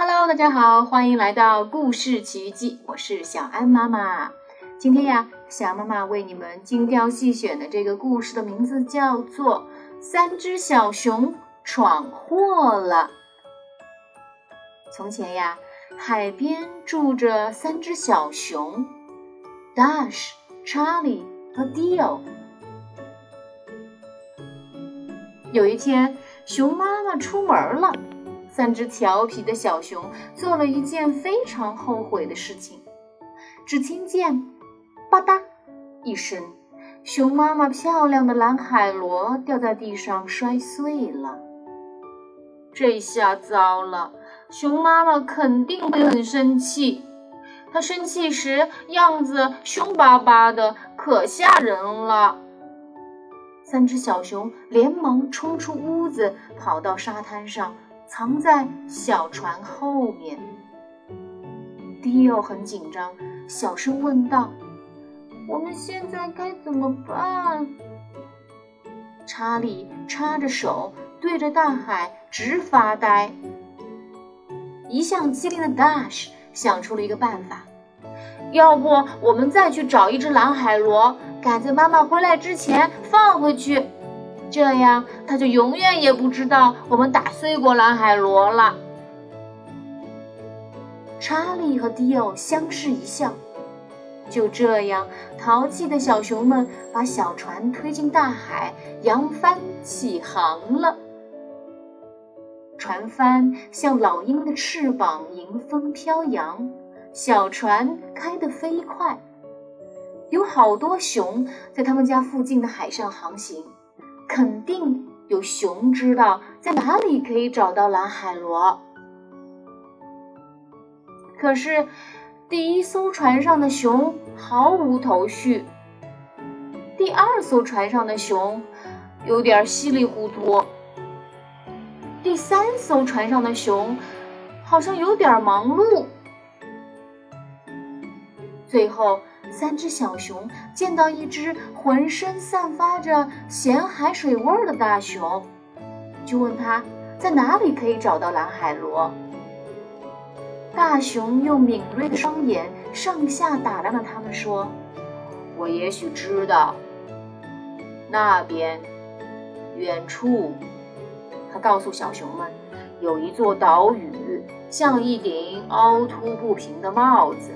Hello，大家好，欢迎来到故事奇遇记，我是小安妈妈。今天呀，小安妈妈为你们精挑细选的这个故事的名字叫做《三只小熊闯祸了》。从前呀，海边住着三只小熊，Dash、Charlie 和 Dio。有一天，熊妈妈出门了。三只调皮的小熊做了一件非常后悔的事情。只听见“吧嗒”一声，熊妈妈漂亮的蓝海螺掉在地上摔碎了。这下糟了，熊妈妈肯定会很生气。她生气时样子凶巴巴的，可吓人了。三只小熊连忙冲出屋子，跑到沙滩上。藏在小船后面。迪奥很紧张，小声问道：“我们现在该怎么办？”查理插着手，对着大海直发呆。一向机灵的 Dash 想出了一个办法：“要不我们再去找一只蓝海螺，赶在妈妈回来之前放回去。”这样，他就永远也不知道我们打碎过蓝海螺了。查理和迪奥相视一笑。就这样，淘气的小熊们把小船推进大海，扬帆起航了。船帆像老鹰的翅膀，迎风飘扬，小船开得飞快。有好多熊在他们家附近的海上航行。肯定有熊知道在哪里可以找到蓝海螺。可是，第一艘船上的熊毫无头绪，第二艘船上的熊有点稀里糊涂，第三艘船上的熊好像有点忙碌，最后。三只小熊见到一只浑身散发着咸海水味儿的大熊，就问他在哪里可以找到蓝海螺。大熊用敏锐的双眼上下打量着他们，说：“我也许知道，那边，远处。”他告诉小熊们，有一座岛屿，像一顶凹凸不平的帽子。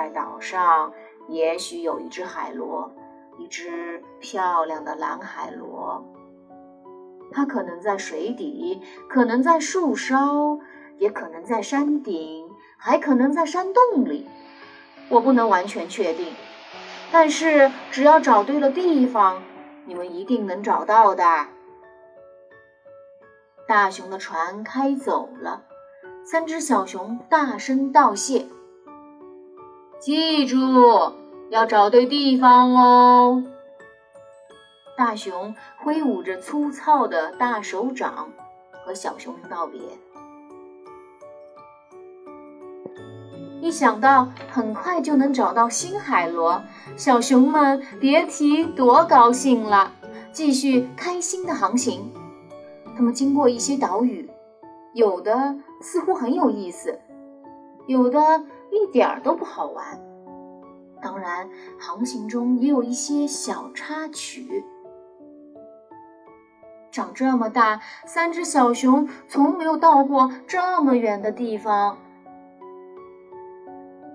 在岛上，也许有一只海螺，一只漂亮的蓝海螺。它可能在水底，可能在树梢，也可能在山顶，还可能在山洞里。我不能完全确定，但是只要找对了地方，你们一定能找到的。大熊的船开走了，三只小熊大声道谢。记住，要找对地方哦！大熊挥舞着粗糙的大手掌，和小熊们道别。一想到很快就能找到新海螺，小熊们别提多高兴了。继续开心的航行，他们经过一些岛屿，有的似乎很有意思，有的。一点儿都不好玩。当然，航行中也有一些小插曲。长这么大，三只小熊从没有到过这么远的地方。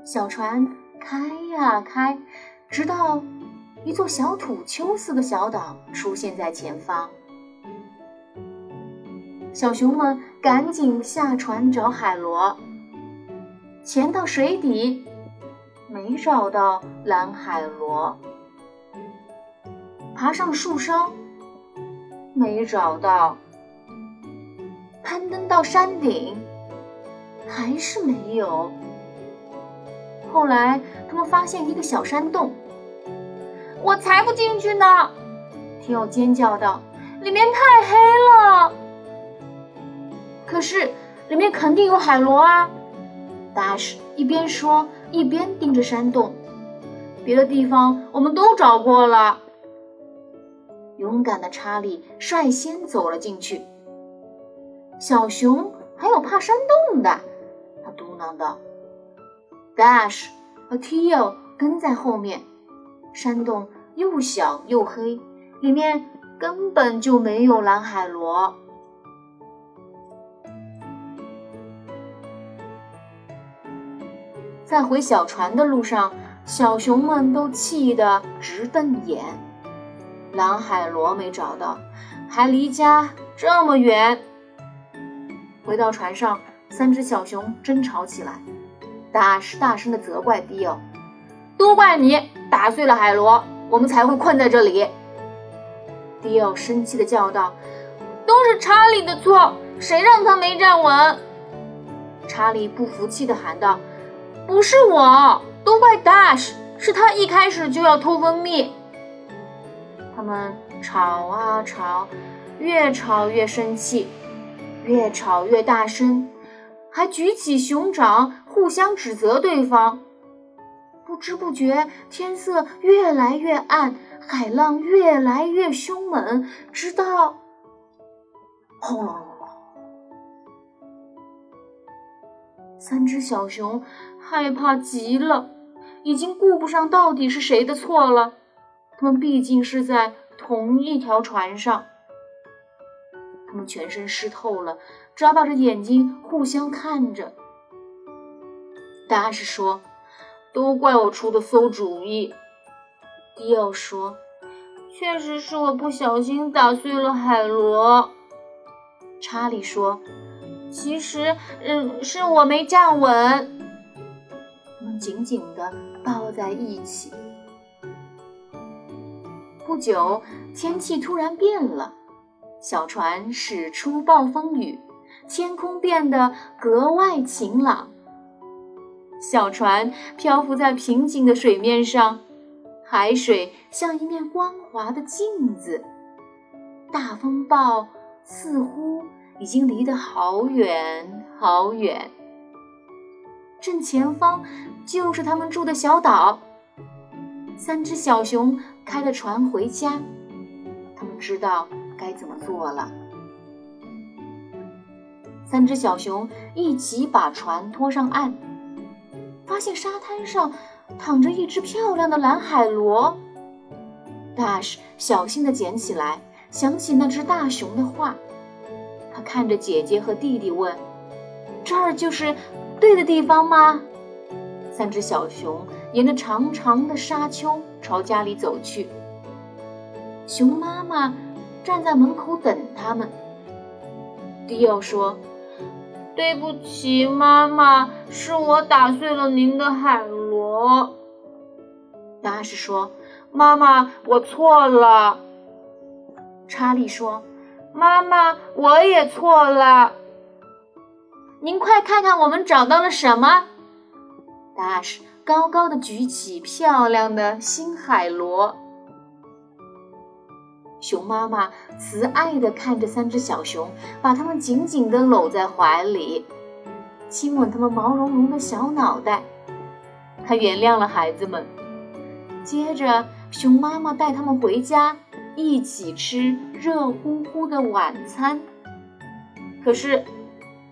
小船开呀开，直到一座小土丘似的小岛出现在前方。小熊们赶紧下船找海螺。潜到水底，没找到蓝海螺；爬上树梢，没找到；攀登到山顶，还是没有。后来，他们发现一个小山洞，我才不进去呢！提奥尖叫道：“里面太黑了。”可是，里面肯定有海螺啊！大使一边说，一边盯着山洞。别的地方我们都找过了。勇敢的查理率先走了进去。小熊还有怕山洞的。他嘟囔道。Dash 和 Tio 跟在后面。山洞又小又黑，里面根本就没有蓝海螺。在回小船的路上，小熊们都气得直瞪眼。蓝海螺没找到，还离家这么远。回到船上，三只小熊争吵起来。大是大声的责怪迪奥：“都怪你打碎了海螺，我们才会困在这里。”迪奥生气的叫道：“都是查理的错，谁让他没站稳？”查理不服气的喊道。不是我，都怪 Dash，是他一开始就要偷蜂蜜。他们吵啊吵，越吵越生气，越吵越大声，还举起熊掌互相指责对方。不知不觉，天色越来越暗，海浪越来越凶猛，直到轰隆三只小熊害怕极了，已经顾不上到底是谁的错了。他们毕竟是在同一条船上，他们全身湿透了，眨巴着眼睛互相看着。达什说：“都怪我出的馊主意。”迪奥说：“确实是我不小心打碎了海螺。”查理说。其实，嗯，是我没站稳。他们紧紧地抱在一起。不久，天气突然变了，小船驶出暴风雨，天空变得格外晴朗。小船漂浮在平静的水面上，海水像一面光滑的镜子。大风暴似乎……已经离得好远好远，正前方就是他们住的小岛。三只小熊开着船回家，他们知道该怎么做了。三只小熊一起把船拖上岸，发现沙滩上躺着一只漂亮的蓝海螺。Dash 小心地捡起来，想起那只大熊的话。看着姐姐和弟弟问：“这儿就是对的地方吗？”三只小熊沿着长长的沙丘朝家里走去。熊妈妈站在门口等他们。迪奥说：“对不起，妈妈，是我打碎了您的海螺。”达什说：“妈妈，我错了。”查理说。妈妈，我也错了。您快看看，我们找到了什么？达什高高的举起漂亮的新海螺。熊妈妈慈爱的看着三只小熊，把它们紧紧的搂在怀里，亲吻它们毛茸茸的小脑袋。她原谅了孩子们。接着，熊妈妈带他们回家。一起吃热乎乎的晚餐。可是，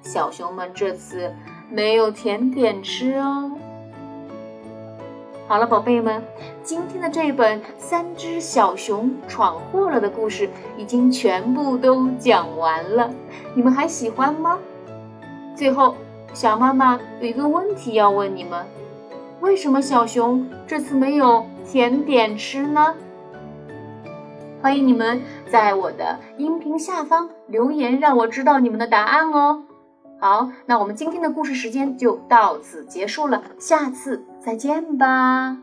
小熊们这次没有甜点吃哦。好了，宝贝们，今天的这本《三只小熊闯祸了》的故事已经全部都讲完了，你们还喜欢吗？最后，小妈妈有一个问题要问你们：为什么小熊这次没有甜点吃呢？欢迎你们在我的音频下方留言，让我知道你们的答案哦。好，那我们今天的故事时间就到此结束了，下次再见吧。